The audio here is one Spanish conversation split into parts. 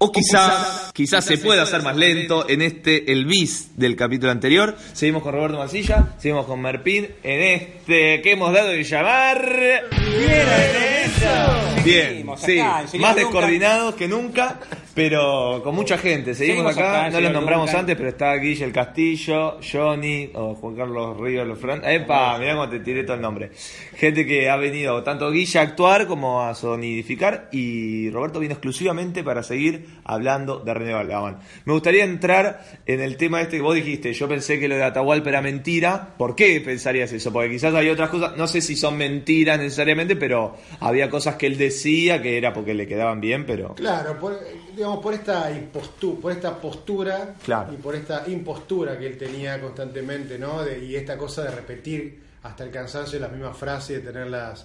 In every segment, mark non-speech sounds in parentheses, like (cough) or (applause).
O quizás, quizás se pueda hacer más lento en este, el bis del capítulo anterior. Seguimos con Roberto Masilla, seguimos con Merpín en este que hemos dado de llamar. eso! Bien, Seguimos sí, acá, más descoordinados que nunca, pero con mucha gente. Seguimos, Seguimos acá, no los nombramos Duncan. antes, pero está Guille el Castillo, Johnny, o Juan Carlos Ríos, los Fran. ¡Epa! Mirá cómo te tiré todo el nombre. Gente que ha venido tanto Guille a actuar como a sonidificar, y Roberto vino exclusivamente para seguir hablando de René Balabán. Me gustaría entrar en el tema este que vos dijiste. Yo pensé que lo de Atahualpa era mentira. ¿Por qué pensarías eso? Porque quizás había otras cosas, no sé si son mentiras necesariamente, pero había cosas que él decía que era porque le quedaban bien, pero. Claro, por, digamos, por esta impostu- por esta postura Claro. y por esta impostura que él tenía constantemente, ¿no? De- y esta cosa de repetir hasta el cansancio las mismas frases, de tener las,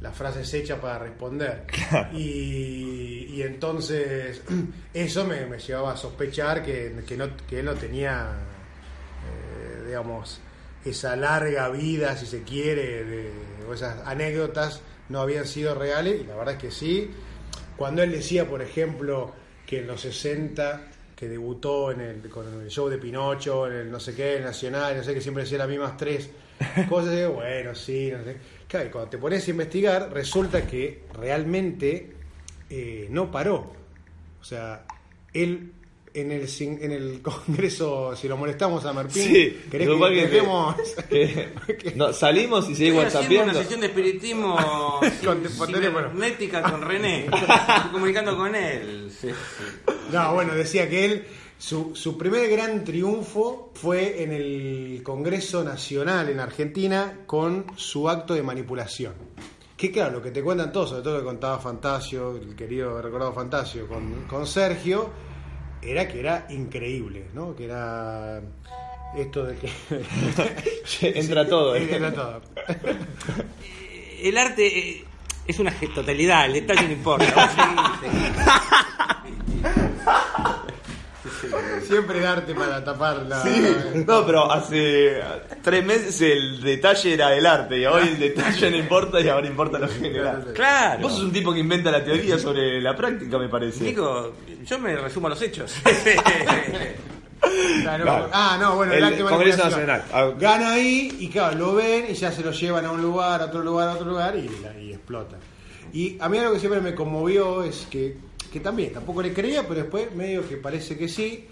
las frases hechas para responder. Y, y entonces (clears throat) eso me, me llevaba a sospechar que, que, no, que él no tenía, eh, digamos, esa larga vida, si se quiere, de, o esas anécdotas no habían sido reales, y la verdad es que sí. Cuando él decía, por ejemplo, que en los 60, que debutó en el, con el show de Pinocho, en el no sé qué, el Nacional, no sé, que siempre decía las mismas tres (laughs) cosas, bueno, sí, no sé. Claro, y cuando te pones a investigar, resulta que realmente eh, no paró. O sea, él en el, en el (laughs) Congreso, si lo molestamos a Martín, Sí, ¿querés que cual que- dejemos? (laughs) que- no, salimos y seguimos haciendo una sesión de espiritismo (laughs) Con- por teléfono. cibernética con René. Comunicando con él. Sí, sí. No, bueno, decía que él, su, su primer gran triunfo fue en el Congreso Nacional en Argentina con su acto de manipulación. Que claro, lo que te cuentan todos, sobre todo lo que contaba Fantasio, el querido recordado Fantasio, con, con Sergio, era que era increíble, ¿no? Que era esto de que... (laughs) Entra todo. ¿eh? Era todo. (laughs) El arte eh, es una totalidad, el detalle no importa. (laughs) (laughs) Siempre darte para tapar la... Sí, no, pero hace tres meses el detalle era el arte y hoy el detalle no importa y ahora importa lo general. Claro. Vos sos un tipo que inventa la teoría sobre la práctica, me parece. Digo, yo me resumo a los hechos. (laughs) Claro. Claro. Ah, no, bueno, el, El Congreso. Nacional. Ah. Gana ahí y claro, lo ven y ya se lo llevan a un lugar, a otro lugar, a otro lugar y, y explota. Y a mí algo que siempre me conmovió es que, que también, tampoco le creía, pero después medio que parece que sí,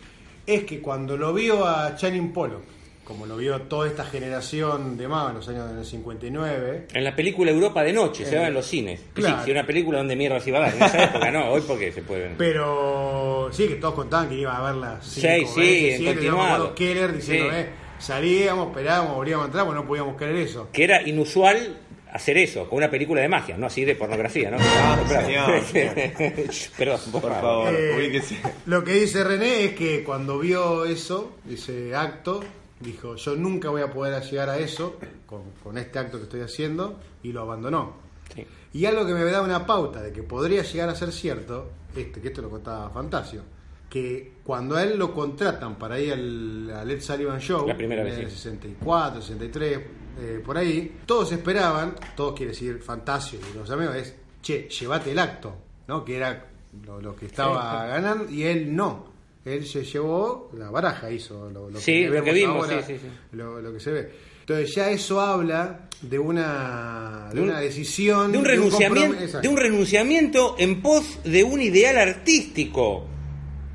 es que cuando lo vio a Channing Pollock, como lo vio toda esta generación de más en los años del 59, En la película Europa de noche, se va en los cines. Claro. Sí, sí, una película donde mierda se iba a dar. En esa época no, hoy porque se pueden. pero sí, que todos contaban que iba a verla Sí, sí, en continuado. Keller diciendo, Sí. eh, salíamos, esperábamos, volvíamos a entrar, pues no podíamos creer eso. Que era inusual hacer eso, con una película de magia, no así de pornografía, ¿no? (laughs) Ah, Claro. señor. (laughs) Perdón, Por favor. favor, Eh, ubíquese. Lo que dice René es que cuando vio eso, ese acto, dijo, yo nunca voy a poder llegar a eso con, con este acto que estoy haciendo, y lo abandonó. Sí. Y algo que me da una pauta de que podría llegar a ser cierto, este, que esto lo contaba Fantasio, que cuando a él lo contratan para ir al, al Ed Sullivan Show, La primera vez, en el sí. 64, 63, eh, por ahí, todos esperaban, todos quiere decir Fantasio y los amigos, es, che, llévate el acto, ¿no? Que era lo, lo que estaba ganando, y él no. Él se llevó la baraja, hizo lo, lo Sí, lo que vemos vimos, ahora, sí. Lo, lo que se ve. Entonces ya eso habla de una, de De un- una decisión, De un, renunciamiento, de un renunciamiento en pos de un ideal artístico.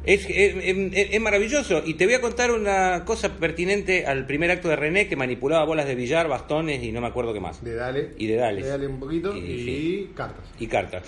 Es, es- es- es maravilloso. Y te voy a contar una cosa pertinente al primer acto de René que manipulaba bolas de billar, bastones y no me acuerdo qué más. de Dale. Y de Dales. De Dale un poquito Y- y, sí. cartas. y cartas.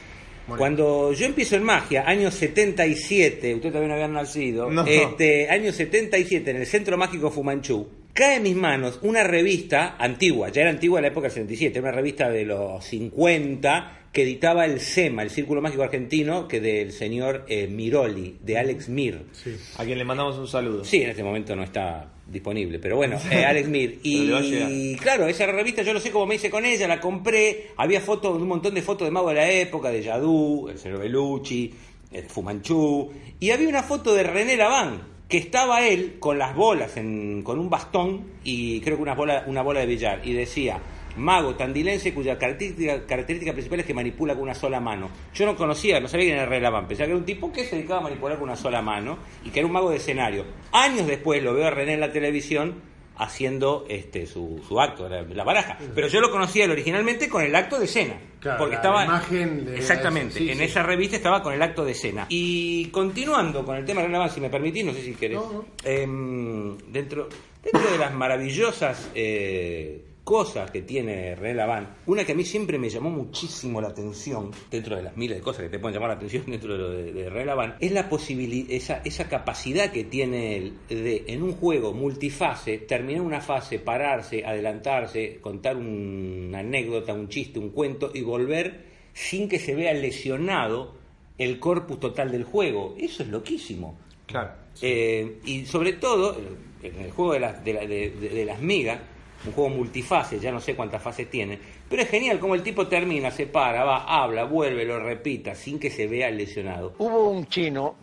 Bueno. Cuando yo empiezo en magia, año 77, usted también había nacido, No. este, año 77, en el Centro Mágico Fumanchu, cae en mis manos una revista antigua, ya era antigua en la época del 77, una revista de los 50 que editaba el SEMA, el Círculo Mágico Argentino, que del señor eh, Miroli, de Alex Mir. Sí. A quien le mandamos un saludo. Sí, en este momento no está disponible, pero bueno, eh, Alex Mir. (laughs) Y claro, esa revista yo no sé cómo me hice con ella, la compré, había fotos, un montón de fotos de mago de la época, de Yadú, el señor Belucci, el Fumanchu, y había una foto de René Laván, que estaba él con las bolas, en- con un bastón y creo que una bola, una bola de billar, y decía, mago tandilense cuya característica, característica principal es que manipula con una sola mano. Yo no conocía, no sabía quién era René pensaba que era un tipo que se dedicaba a manipular con una sola mano y que era un mago de escenario. Años después lo veo a René en la televisión haciendo este su, su acto, la, la baraja. Pero yo lo conocía originalmente con el acto de escena. Claro, porque la estaba. imagen de- exactamente. sí, en sí. esa revista estaba con el acto de escena. Y continuando con el tema de René si me permitís, no sé si querés. No, no. Em, dentro, dentro de las maravillosas eh, cosas que tiene René Laván, una que a mí siempre me llamó muchísimo la atención, dentro de las miles de cosas que te pueden llamar la atención (laughs) dentro de lo de, de René Laván, es la posibilidad, esa, esa capacidad que tiene él de en un juego multifase, terminar una fase, pararse, adelantarse, contar un- una anécdota, un chiste, un cuento y volver sin que se vea lesionado el corpus total del juego. Eso es loquísimo. Claro. Eh, y sobre todo, en el juego de, la- de- de- de las migas, un juego multifase, ya no sé cuántas fases tiene, pero es genial como el tipo termina, se para, va, habla, vuelve, lo repita, sin que se vea lesionado. Hubo un chino,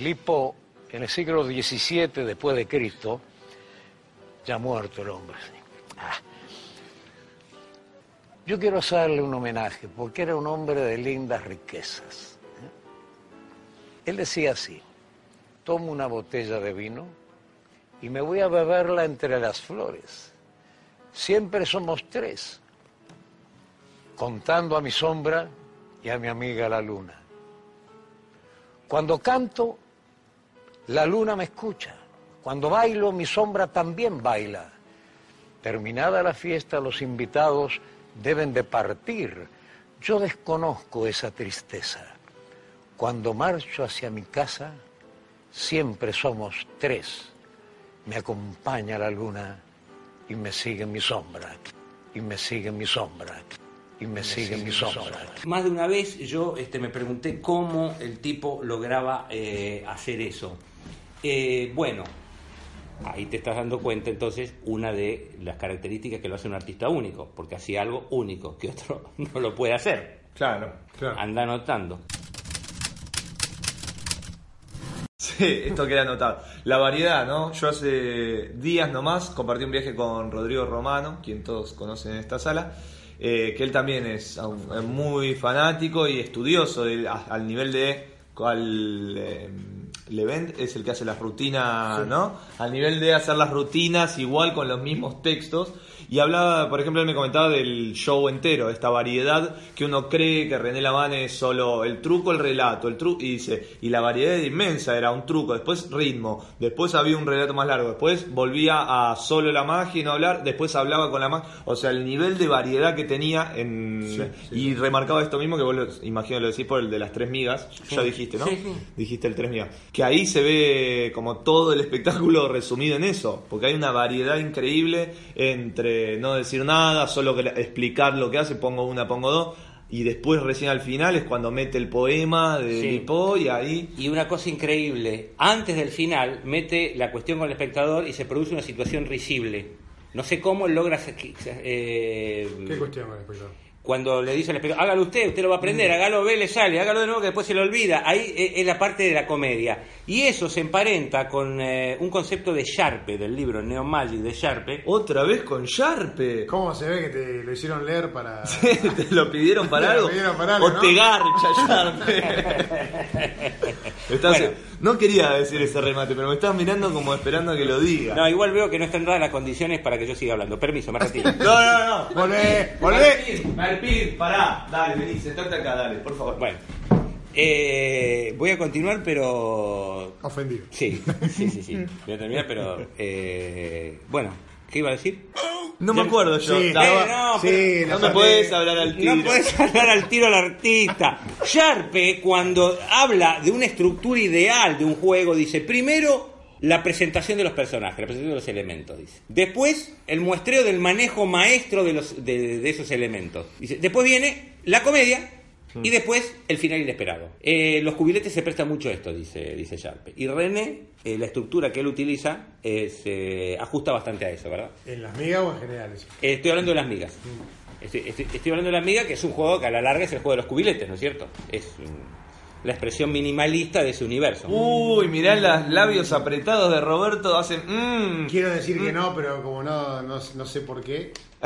Lipo, en el siglo XVII después de Cristo, ya muerto el hombre. Ah. Yo quiero hacerle un homenaje porque era un hombre de lindas riquezas. ¿eh? Él decía así, tomo una botella de vino y me voy a beberla entre las flores. Siempre somos tres, contando a mi sombra y a mi amiga la luna. Cuando canto, la luna me escucha. Cuando bailo, mi sombra también baila. Terminada la fiesta, los invitados deben de partir. Yo desconozco esa tristeza. Cuando marcho hacia mi casa, siempre somos tres. Me acompaña la luna y me sigue mi sombra. Y me sigue mi sombra. Y me sigue mi sombra. Más de una vez yo este, me pregunté cómo el tipo lograba eh, hacer eso. Eh, bueno, ahí te estás dando cuenta entonces una de las características que lo hace un artista único, porque hacía algo único que otro (laughs) no lo puede hacer. Claro. Claro. Anda anotando. Sí, esto queda anotado. La variedad, ¿no? Yo hace días nomás compartí un viaje con Rodrigo Romano, quien todos conocen en esta sala, eh, que él también es un- es muy fanático y estudioso del- a- al nivel de cual eh, Levent es el que hace las rutinas, ¿no? Al nivel de hacer las rutinas igual con los mismos textos. Y hablaba, por ejemplo, él me comentaba del show entero, esta variedad que uno cree que René Laván es solo el truco, el relato, el truco, y dice, y la variedad era inmensa, era un truco, después ritmo, después había un relato más largo, después volvía a solo la magia y no hablar, después hablaba con la magia, o sea, el nivel de variedad que tenía en... Sí, sí, y remarcaba esto mismo que vos lo, imagino lo decís por el de las tres migas, ya dijiste, ¿no? Sí, sí. Dijiste el tres migas. Que ahí se ve como todo el espectáculo resumido en eso, porque hay una variedad increíble entre no decir nada, solo que- explicar lo que hace, pongo una, pongo dos, y después recién al final es cuando mete el poema de Sí. Lipo y ahí... Y una cosa increíble, antes del final mete la cuestión con el espectador y se produce una situación risible. No sé cómo él logra... eh, ¿Qué cuestión con el espectador? Cuando le dice al espectador, hágalo usted, usted lo va a aprender, hágalo, ve, le sale, hágalo de nuevo que después se le olvida. Ahí eh, es la parte de la comedia. Y eso se emparenta con eh, un concepto de Sharpe, del libro Neo Magic de Sharpe. Otra vez con Sharpe. ¿Cómo se ve que te lo hicieron leer para.? (laughs) ¿Te lo pidieron para (laughs) Te lo algo? pidieron para algo, o ¿no? te garcha Sharpe. (laughs) Estás- Bueno. No quería decir ese remate, pero me estás mirando como esperando a que lo diga. No, igual veo que no están dadas las condiciones para que yo siga hablando. Permiso, me retiro. (laughs) No, no, no. Volvé, volvé. Marpir, pará. Dale, vení, sentate acá, dale, por favor. Bueno, eh, voy a continuar, pero Ofendido. Sí, sí, sí, sí. (laughs) Voy a terminar, pero. eh, bueno, ¿qué iba a decir? No me acuerdo yo. Sí, Eh, no, Sí, pero- la no me podés hablar al tiro. No puedes hablar al tiro al artista. Sharpe, cuando habla de una estructura ideal de un juego, dice: primero. La presentación de los personajes, la presentación de los elementos, dice. Después, el muestreo del manejo maestro de, los, de, de esos elementos. Dice, después viene la comedia, y después el final inesperado. Eh, los cubiletes se prestan mucho a esto, dice, dice Sharpe. Y René, eh, la estructura que él utiliza, eh, se ajusta bastante a eso, ¿verdad? ¿En las migas o en general? eso? Eh, estoy hablando de las migas. Estoy, estoy- estoy hablando de las migas, que es un juego que a la larga es el juego de los cubiletes, ¿no es cierto? Es, mm, la expresión minimalista de ese universo. Uy, mirá los labios apretados de Roberto, hacen... mm. Quiero decir que no, pero como no, no, no sé por qué. (laughs)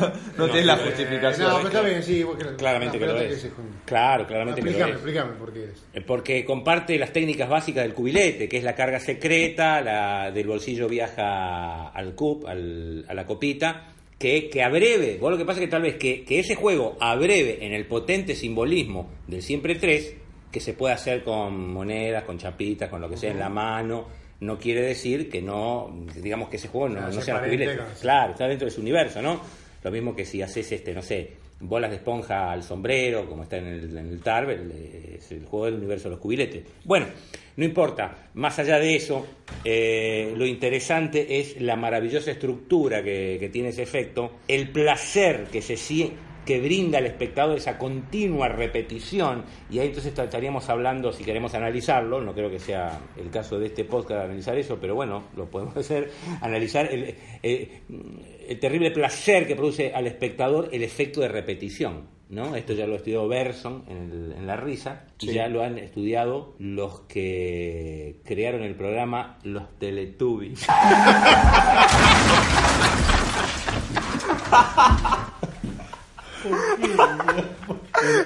no, no tenés la eh, justificación. no, pero está bien, sí. vos que- Claramente no, que lo es. junta. Claro, claramente que lo Explícame, es. explícame por qué es. Eh, Porque comparte las técnicas básicas del cubilete, que es la carga secreta, la del bolsillo viaja al cup, al- a la copita, que, que abreve, vos lo que pasa es que tal vez que, que ese juego abreve en el potente simbolismo del siempre 3, que se puede hacer con monedas, con chapitas, con lo que sea en la mano, no quiere decir que no, digamos que ese juego no, no se sea con- Claro, está dentro de su universo, ¿no? Lo mismo que si haces este, no sé, bolas de esponja al sombrero, como está en el, en el TARB, el- es el juego del universo de los cubiletes. Bueno, no importa, más allá de eso, eh, lo interesante es la maravillosa estructura que, que tiene ese efecto, el placer que se sie- que brinda al espectador esa continua repetición, y ahí entonces estaríamos hablando, si queremos analizarlo, no creo que sea el caso de este podcast analizar eso, pero bueno, lo podemos (laughs) hacer, analizar el, eh, el terrible placer que produce al espectador el efecto de repetición. ¿no? Esto ya lo estudió Berson en, el- en La Risa, y ya lo han estudiado los que crearon el programa Los Teletubbies. (laughs)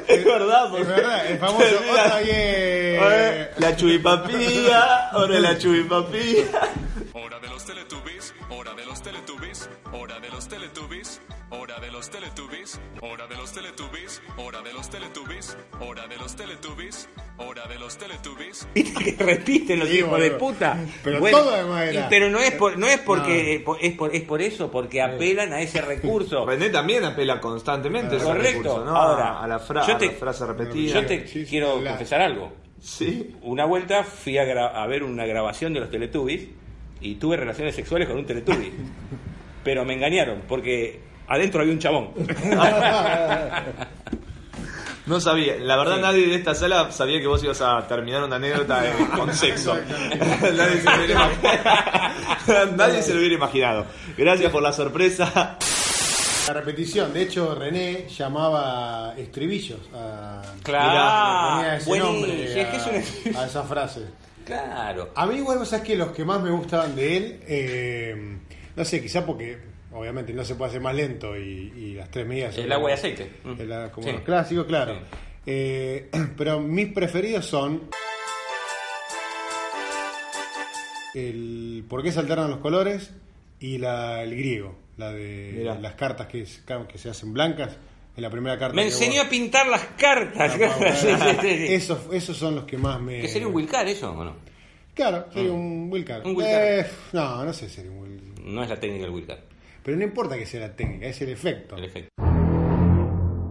Es verdad, Es verdad, el famoso (laughs) otra vez. La chubipapía, ahora la chubipapía. Hora de los Teletubbies, hora de los Teletubbies, hora de los Teletubbies, hora de los Teletubbies, hora de los Teletubbies, hora de los Teletubbies, hora de los Teletubbies, hora de los Teletubbies. (laughs) ¿Viste que repiten los Sí, hijos boludo. de puta? Pero todo además era. y- Pero no es por, no es porque por- es por es por eso, porque apelan a ese (laughs) recurso. René también apela constantemente a ese Correcto. recurso, ¿no? Ahora, a la, fra- yo a te- la frase repetida. Yo te Sí, quiero la- confesar algo. Sí. Una vuelta fui a, gra- a ver una grabación de los Teletubbies y tuve relaciones sexuales con un Teletubby. (laughs) Pero me engañaron porque adentro había un chabón. (laughs) No sabía, la verdad Sí. nadie de esta sala sabía que vos ibas a terminar una anécdota de- con sexo. nadie, se lo hubiera imaginado. (laughs) (laughs) nadie se lo hubiera imaginado. Gracias por la sorpresa. La repetición, de hecho René llamaba estribillos a, Claro. ponía ese nombre a, esa frase. claro. A mí igual, vos sabés que los que más me gustaban de él, eh, no sé, quizá porque obviamente no se puede hacer más lento y, y las tres medidas El agua y aceite. Mm. el- como Sí. los clásicos, claro. Sí. Eh, (clears throat) pero mis preferidos son el por qué se alternan los colores y la, el griego, la de Mirá. las cartas que, es- que se hacen blancas. En la primera carta Me enseñó vos- a pintar las cartas. (laughs) Esos, esos son los que más me. ¿Que sería un Wilcar eso o no? Claro, sería un Wilcar. Un Wilcar. Eh, no, no sé si sería un Wilcar. No es la técnica del Wilcar, Pero no importa que sea la técnica, es el efecto. el efecto.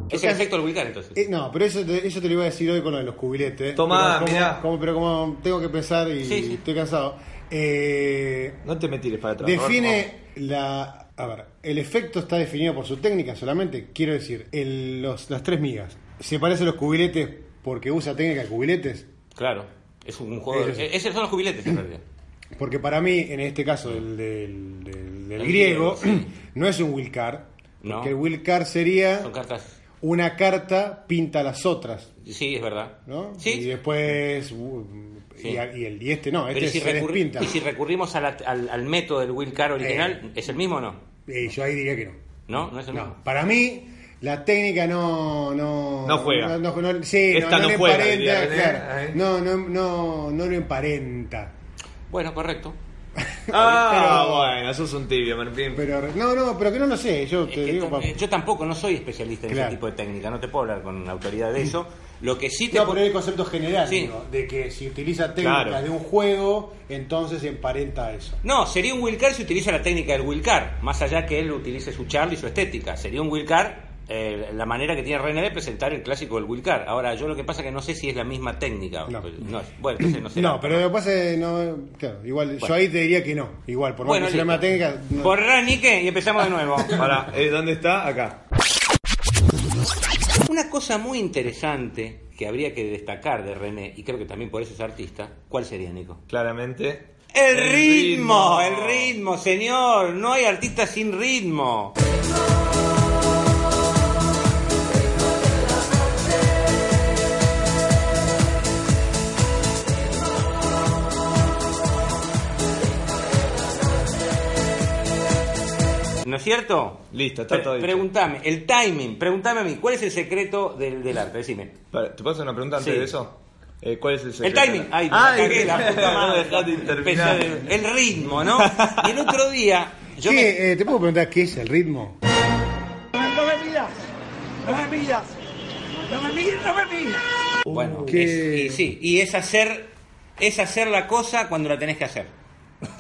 Es el efecto del Wilcar entonces. Eh, no, pero eso te, eso te lo iba a decir hoy con lo de los cubiletes. Tomá, Pero como- como- pero como tengo que pensar y Sí, sí. estoy cansado. eh, No te me tires para atrás. define la. A ver, el efecto está definido por su técnica solamente. Quiero decir, el- los, las tres migas. ¿Se parece a los cubiletes porque usa técnica de cubiletes? Claro. Es un juego. Ese de- es- Esos son los jubiletes en realidad. Porque para mí, en este caso del, del, del- del El griego, sí. (clears throat) no es un Wilcar. No. Porque el Wilcar sería Son cartas. una carta pinta las otras. Sí, es verdad. ¿no? Sí. Y después. uh, Sí. y, a- y el y este no, este ¿y si, se despinta. y si recurrimos a la- al, al método del Wilcar original, ¿es el mismo o no? Y yo ahí diría que no. ¿No? ¿No es el No, mismo? para mí la técnica no no No juega. no, no- no- sí, Esta no, no le juega, emparenta, diría René, claro. ¿eh? no, no, no, no lo emparenta. Bueno, correcto. (laughs) Ah, Pero- bueno, eso es un tibio, Martín. Pero no, no, pero que no lo sé, yo te digo pa- eh, yo tampoco, no soy especialista en Claro. ese tipo de técnica, no te puedo hablar con autoridad de eso. Lo que sí te No, pero el concepto general, Sí. digo, de que si utiliza técnicas Claro. de un juego, entonces emparenta a eso. No, sería un Wilcar si utiliza la técnica del Wilcar, más allá que él utilice su charla y su estética. Sería un Wilcar eh, la manera que tiene René de presentar el clásico del Wilcar. Ahora, yo lo que pasa es que no sé si es la misma técnica. No. Pues, no es- bueno, entonces no sé. No, pero lo que pasa es, no, claro, igual, yo ahí te diría que no, igual, por más Bueno, que sea la misma técnica. no. Borrá, Nique, y empezamos de nuevo. (laughs) Para, eh, ¿dónde está? Acá. Una cosa muy interesante que habría que destacar de René, y creo que también por eso es artista, ¿cuál sería, Nico? Claramente. El, ritmo, el ritmo, señor. No hay artista sin ritmo. Es cierto? Listo, está Pre- todo dicho. Pregúntame, el timing, pregúntame a mí, ¿cuál es el secreto del, del arte? Decime. Para, ¿Te puedo hacer una pregunta antes Sí. de eso? Eh, ¿Cuál es el El secreto? timing, ay, me Ay, cagué, la puta (laughs) no madre. de- El ritmo, ¿no? Y el otro día, yo me- ¿Qué, eh, ¿Te puedo preguntar qué es el ritmo? Bueno, ¿Qué? es- y sí, y es hacer, es hacer la cosa cuando la tenés que hacer.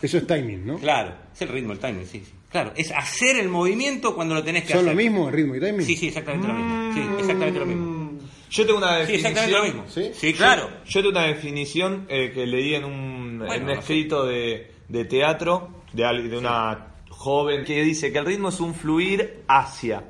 Eso es timing, ¿no? Claro, es el ritmo, el timing, sí, sí. Claro, es hacer el movimiento cuando lo tenés que ¿Son hacer. lo mismo, el ritmo y timing? Sí, sí, exactamente lo mismo. Sí, exactamente lo mismo. Yo tengo una Sí, definición. exactamente lo mismo. ¿Sí? Sí, claro. Yo, yo tengo una definición eh, que leí en un, Bueno, en un no sé. escrito de, de teatro de, al- de una joven que dice que el ritmo es un fluir hacia.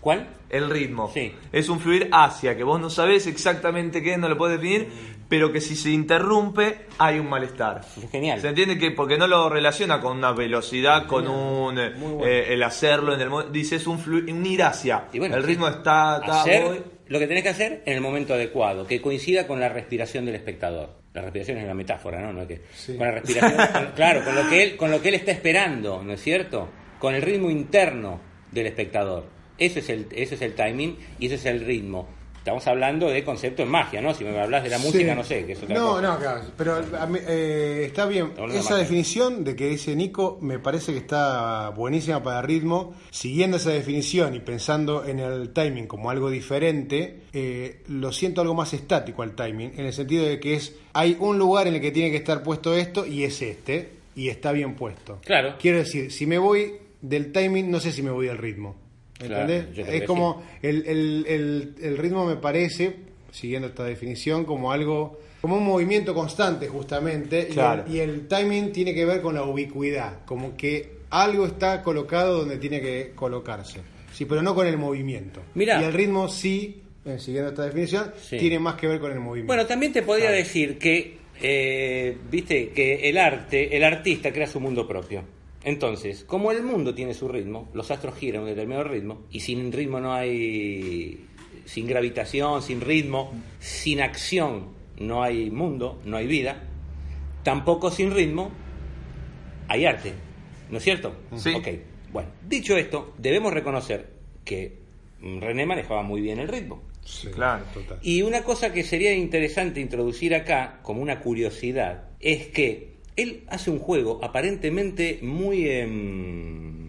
¿Cuál? El ritmo. Sí. Es un fluir hacia, que vos no sabés exactamente qué es, no lo podés definir, pero que si se interrumpe hay un malestar. Es genial. ¿Se entiende? que Porque no lo relaciona con una velocidad, con un eh, eh, el hacerlo en el Dice, es un, flu- un ir hacia. Y bueno, el ritmo está... está hacer voy. lo que tenés que hacer en el momento adecuado, que coincida con la respiración del espectador. La respiración es una metáfora, ¿no? No es que- Sí. Con la respiración, (laughs) con- claro, con lo que él, con lo que él está esperando, ¿no es cierto? Con el ritmo interno del espectador. Ese es el, ese es el timing y ese es el ritmo. Estamos hablando de concepto en magia, ¿no? Si me hablas de la música, Sí. no sé, que es otra no, cosa. no, claro. Pero eh, está bien. Esa magia. definición de que dice Nico me parece que está buenísima para el ritmo. Siguiendo esa definición y pensando en el timing como algo diferente, eh, lo siento algo más estático al timing, en el sentido de que es hay un lugar en el que tiene que estar puesto esto y es este, y está bien puesto. Claro. Quiero decir, si me voy del timing, no sé si me voy del ritmo. Claro, ¿Entendés? creo es como el, el- el- el ritmo me parece, siguiendo esta definición, como algo, como un movimiento constante justamente, y el- Claro. y, el, timing tiene que ver con la ubicuidad, como que algo está colocado donde tiene que colocarse, sí, pero no con el movimiento. Mirá. Y el ritmo sí, eh, siguiendo esta definición, Sí. tiene más que ver con el movimiento. Bueno, también te podría decir que, eh, viste, que el arte, el artista crea su mundo propio. Entonces, como el mundo tiene su ritmo, los astros giran a un determinado ritmo, y sin ritmo no hay, sin gravitación, sin ritmo, sin acción no hay mundo, no hay vida, tampoco sin ritmo hay arte, ¿no es cierto? Sí. Ok, bueno, dicho esto, debemos reconocer que René manejaba muy bien el ritmo. Sí, Claro. total. Y una cosa que sería interesante introducir acá, como una curiosidad, es que él hace un juego aparentemente muy em,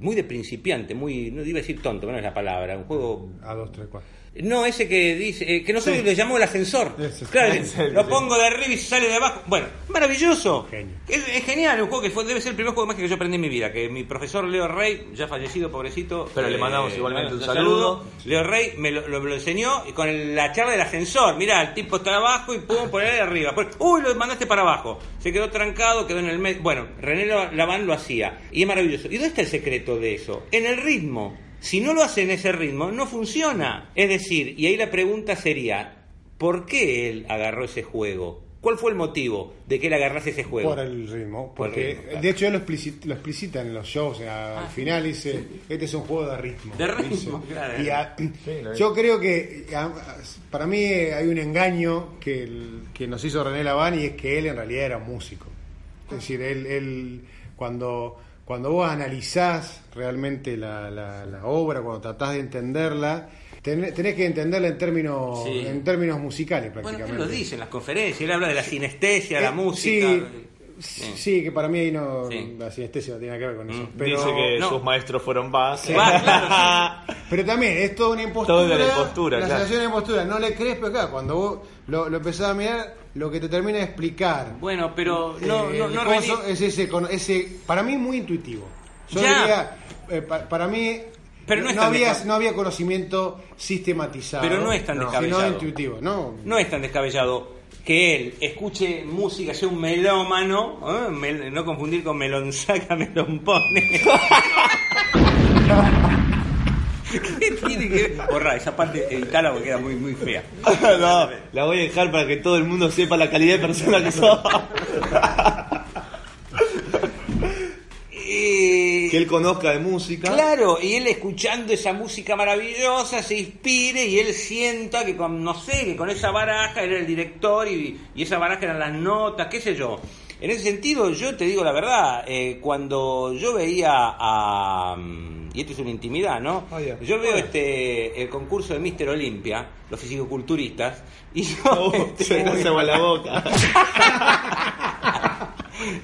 muy de principiante, muy, no iba a decir tonto, pero no es la palabra, un juego... A dos, tres, cuatro. No, ese que dice, eh, que nosotros Sí. le llamamos el ascensor. Claro, serio, lo sí. pongo de arriba y sale de abajo. Bueno, maravilloso. Genio. Es, es genial, un juego que fue, debe ser el primer juego de magia que yo aprendí en mi vida. Que mi profesor Leo Rey, ya fallecido, pobrecito. eh, Pero le mandamos igualmente un saludo. Leo Rey me lo, lo- me lo enseñó y con el- la charla del ascensor. Mirá, el tipo está abajo y pum, poner de arriba. Pues, Uy, lo mandaste para abajo. Se quedó trancado, quedó en el medio. Bueno, René Laván lo hacía. Y es maravilloso. ¿Y dónde está el secreto de eso? En el ritmo. Si no lo hace en ese ritmo, no funciona. Es decir, y ahí la pregunta sería, ¿por qué él agarró ese juego? ¿Cuál fue el motivo de que él agarrase ese juego? Por el ritmo, Por el porque ritmo, claro. de hecho él lo explicita, lo explicita en los shows, o sea, al final dice, este es un juego de ritmo. De ritmo, claro. Y a- lo yo creo que a- para mí hay un engaño que, el- que nos hizo René Laván y es que él en realidad era músico. Es decir, él, él cuando, cuando vos analizás realmente la, la- la obra, cuando tratás de entenderla, ten- tenés que entenderla en términos, Sí. en términos musicales Bueno, prácticamente. él lo dice en las conferencias, él habla de la sinestesia, la Eh, música. Sí, sí, que para mí ahí no, Sí. la sinestesia no tiene nada que ver con eso. Mm, Pero, Dice que no. sus maestros fueron Bach. Va, claro, (laughs) pero también es toda una impostura. Todo de la impostura, La claro. sensación de impostura. No le crees, pero acá, cuando vos lo, lo empezás a mirar, lo que te termina de explicar. Bueno, pero no, eh, no, no René- es ese, ese, para mí muy intuitivo. Yo Ya. diría, eh, pa- para mí Pero no es no, tan había, no había conocimiento sistematizado. Pero no es tan descabellado. Sino intuitivo, ¿no? no es tan descabellado que él escuche música, sea un melómano, ¿eh? Mel- no confundir con melonzaca, (laughs) melompone. (laughs) (laughs) ¿Qué tiene que ver? Borra, esa parte editala porque queda muy, muy fea. (laughs) no, la voy a dejar para que todo el mundo sepa la calidad de persona que sos. (laughs) Que él conozca de música. Claro, y él escuchando esa música maravillosa se inspire y él sienta que con, no sé, que con esa baraja era el director y, y esa baraja eran las notas, qué sé yo. En ese sentido, yo te digo la verdad, eh, cuando yo veía a... mm, Y esto es una intimidad, ¿no? Ya. Yo veo este el concurso de Mister Olimpia, los fisicoculturistas, y yo... Oh, este, (laughs) se me hace la boca. (laughs)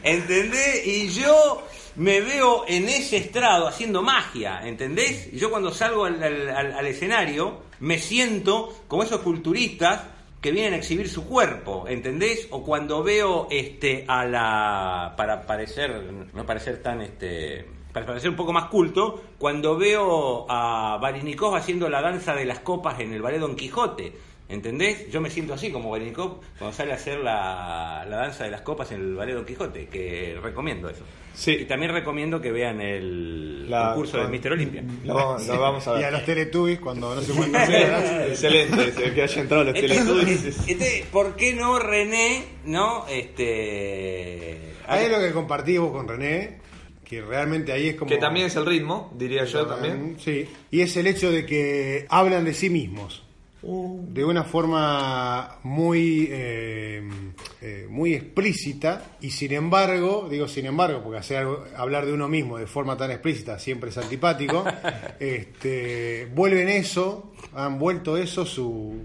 ¿Entendés? Y yo me veo en ese estrado haciendo magia, ¿entendés? Y yo cuando salgo al, al- al- al escenario me siento como esos culturistas que vienen a exhibir su cuerpo, ¿entendés? O cuando veo este a la para parecer no parecer tan este para parecer un poco más culto, cuando veo a Barinikov haciendo la danza de las copas en el ballet Don Quijote, ¿entendés? Yo me siento así como Barinikov cuando sale a hacer la, la danza de las copas en el ballet Don Quijote, que recomiendo eso. Sí. Y también recomiendo que vean el La- concurso de con- Mister Olimpia. (laughs) Lo, lo vamos a Y a ver. los Teletubbies cuando no se (laughs) cuenta hacer. Excelente, se que haya entrado los Entonces, Teletubbies. entonces, ¿por qué no René, no? Este. Ahí es lo que compartimos con René, que realmente ahí es como... Que también es el ritmo, diría yo también. Sí, y es el hecho de que hablan de sí mismos. De una forma muy eh, eh, muy explícita y sin embargo digo sin embargo porque hacer hablar de uno mismo de forma tan explícita siempre es antipático (laughs) este, vuelven eso han vuelto eso su,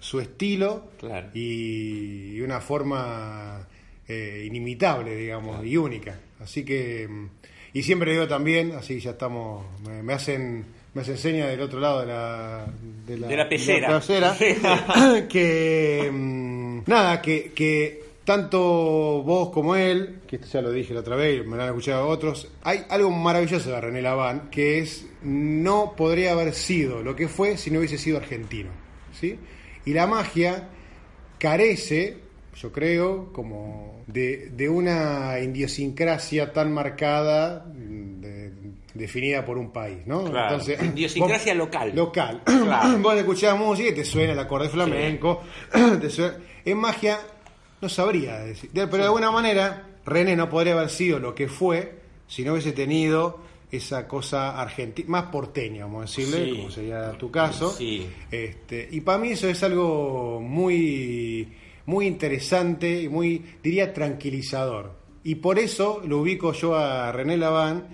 su estilo Claro. y, una forma eh, inimitable digamos y única así que y siempre digo también así ya estamos me, me hacen me hacen seña del otro lado de la de De la pecera. pecera, (laughs) que mm, nada que, que tanto vos como él que esto ya lo dije la otra vez me lo han escuchado otros hay algo maravilloso de René Laván que es no podría haber sido lo que fue si no hubiese sido argentino ¿sí? y la magia carece, yo creo, como de, de una idiosincrasia tan marcada, mm, de- definida por un país, ¿no? Claro, idiosincrasia vos- local. Local. Claro. (clears throat) vos escuchás música y te suena el acorde flamenco, (clears throat) te suena- en magia no sabría decir, De- pero de alguna manera René no podría haber sido lo que fue si no hubiese tenido esa cosa argentina, más porteña, vamos a decirle, Sí. como sería tu caso. Sí. Este, y para mí eso es algo muy, muy interesante y muy, diría, tranquilizador. Y por eso lo ubico yo a René Laván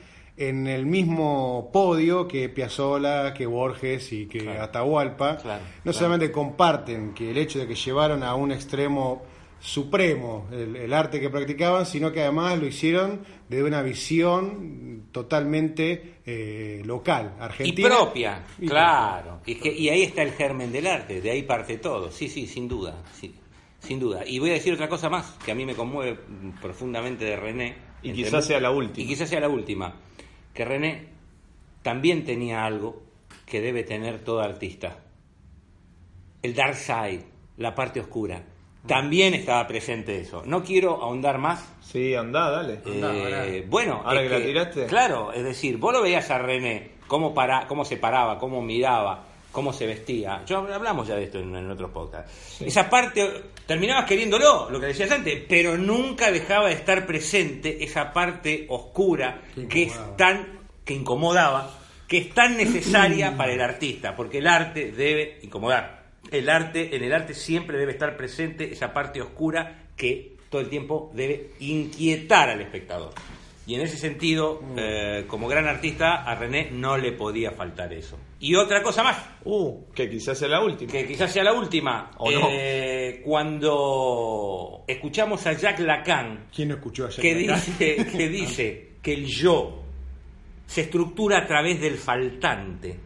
en el mismo podio que Piazzolla, que Borges y que Claro. Atahualpa. Claro, no claro. solamente comparten que el hecho de que llevaron a un extremo supremo el, el arte que practicaban, sino que además lo hicieron de una visión totalmente eh, local, Y argentina. propia, Y claro. Y, que- y ahí está el germen del arte, de ahí parte todo. Sí, sí, sin duda. sí, sin duda. Y voy a decir otra cosa más que a mí me conmueve profundamente de René. Y quizás sea la última. Y quizás sea la última. Que René también tenía algo que debe tener todo artista. El dark side, la parte oscura. También estaba presente eso. No quiero ahondar más, Sí, andá, dale. eh, bueno, Ahora es que la tiraste. Claro, es decir, vos lo veías a René, cómo, para, cómo se paraba, cómo miraba, cómo se vestía. Yo hablamos ya de esto en, en otros podcasts. Esa parte, terminabas queriéndolo, lo que decías antes, pero nunca dejaba de estar presente esa parte oscura Que es tan, que incomodaba, que es tan necesaria (clears throat) para el artista, porque el arte debe incomodar. El arte, en el arte siempre debe estar presente esa parte oscura que todo el tiempo debe inquietar al espectador. Y en ese sentido, eh, como gran artista, a René no le podía faltar eso. Y otra cosa más, Uh, que quizás sea la última. que quizás sea la última. ¿O no? Eh, Cuando escuchamos a Jacques Lacan, ¿Quién no escuchó ayer? que acá? dice, que (laughs) dice que el yo se estructura a través del faltante.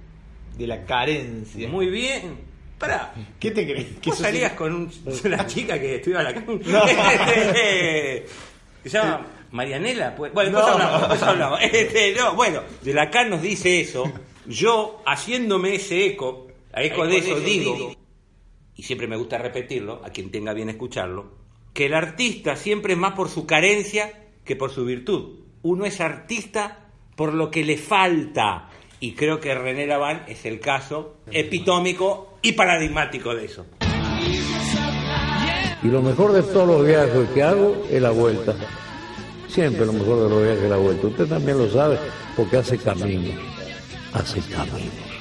De la carencia. Muy bien. Pará. ¿Qué te crees? ¿Que ¿Vos salías con un- una chica que estudiaba la (laughs) (laughs) Se llama Marianela. pues. Bueno, después No. hablamos. después hablamos. (laughs) Este, no, bueno, de Lacan nos dice eso. Yo, haciéndome ese eco, a eco de eso, digo, y siempre me gusta repetirlo, a quien tenga bien escucharlo, que el artista siempre es más por su carencia que por su virtud. Uno es artista por lo que le falta. Y creo que René Laván es el caso epitómico y paradigmático de eso. Y lo mejor de todos los viajes que hago es la vuelta. Siempre lo mejor de los viajes de la vuelta. Usted también lo sabe porque hace camino. Hace camino.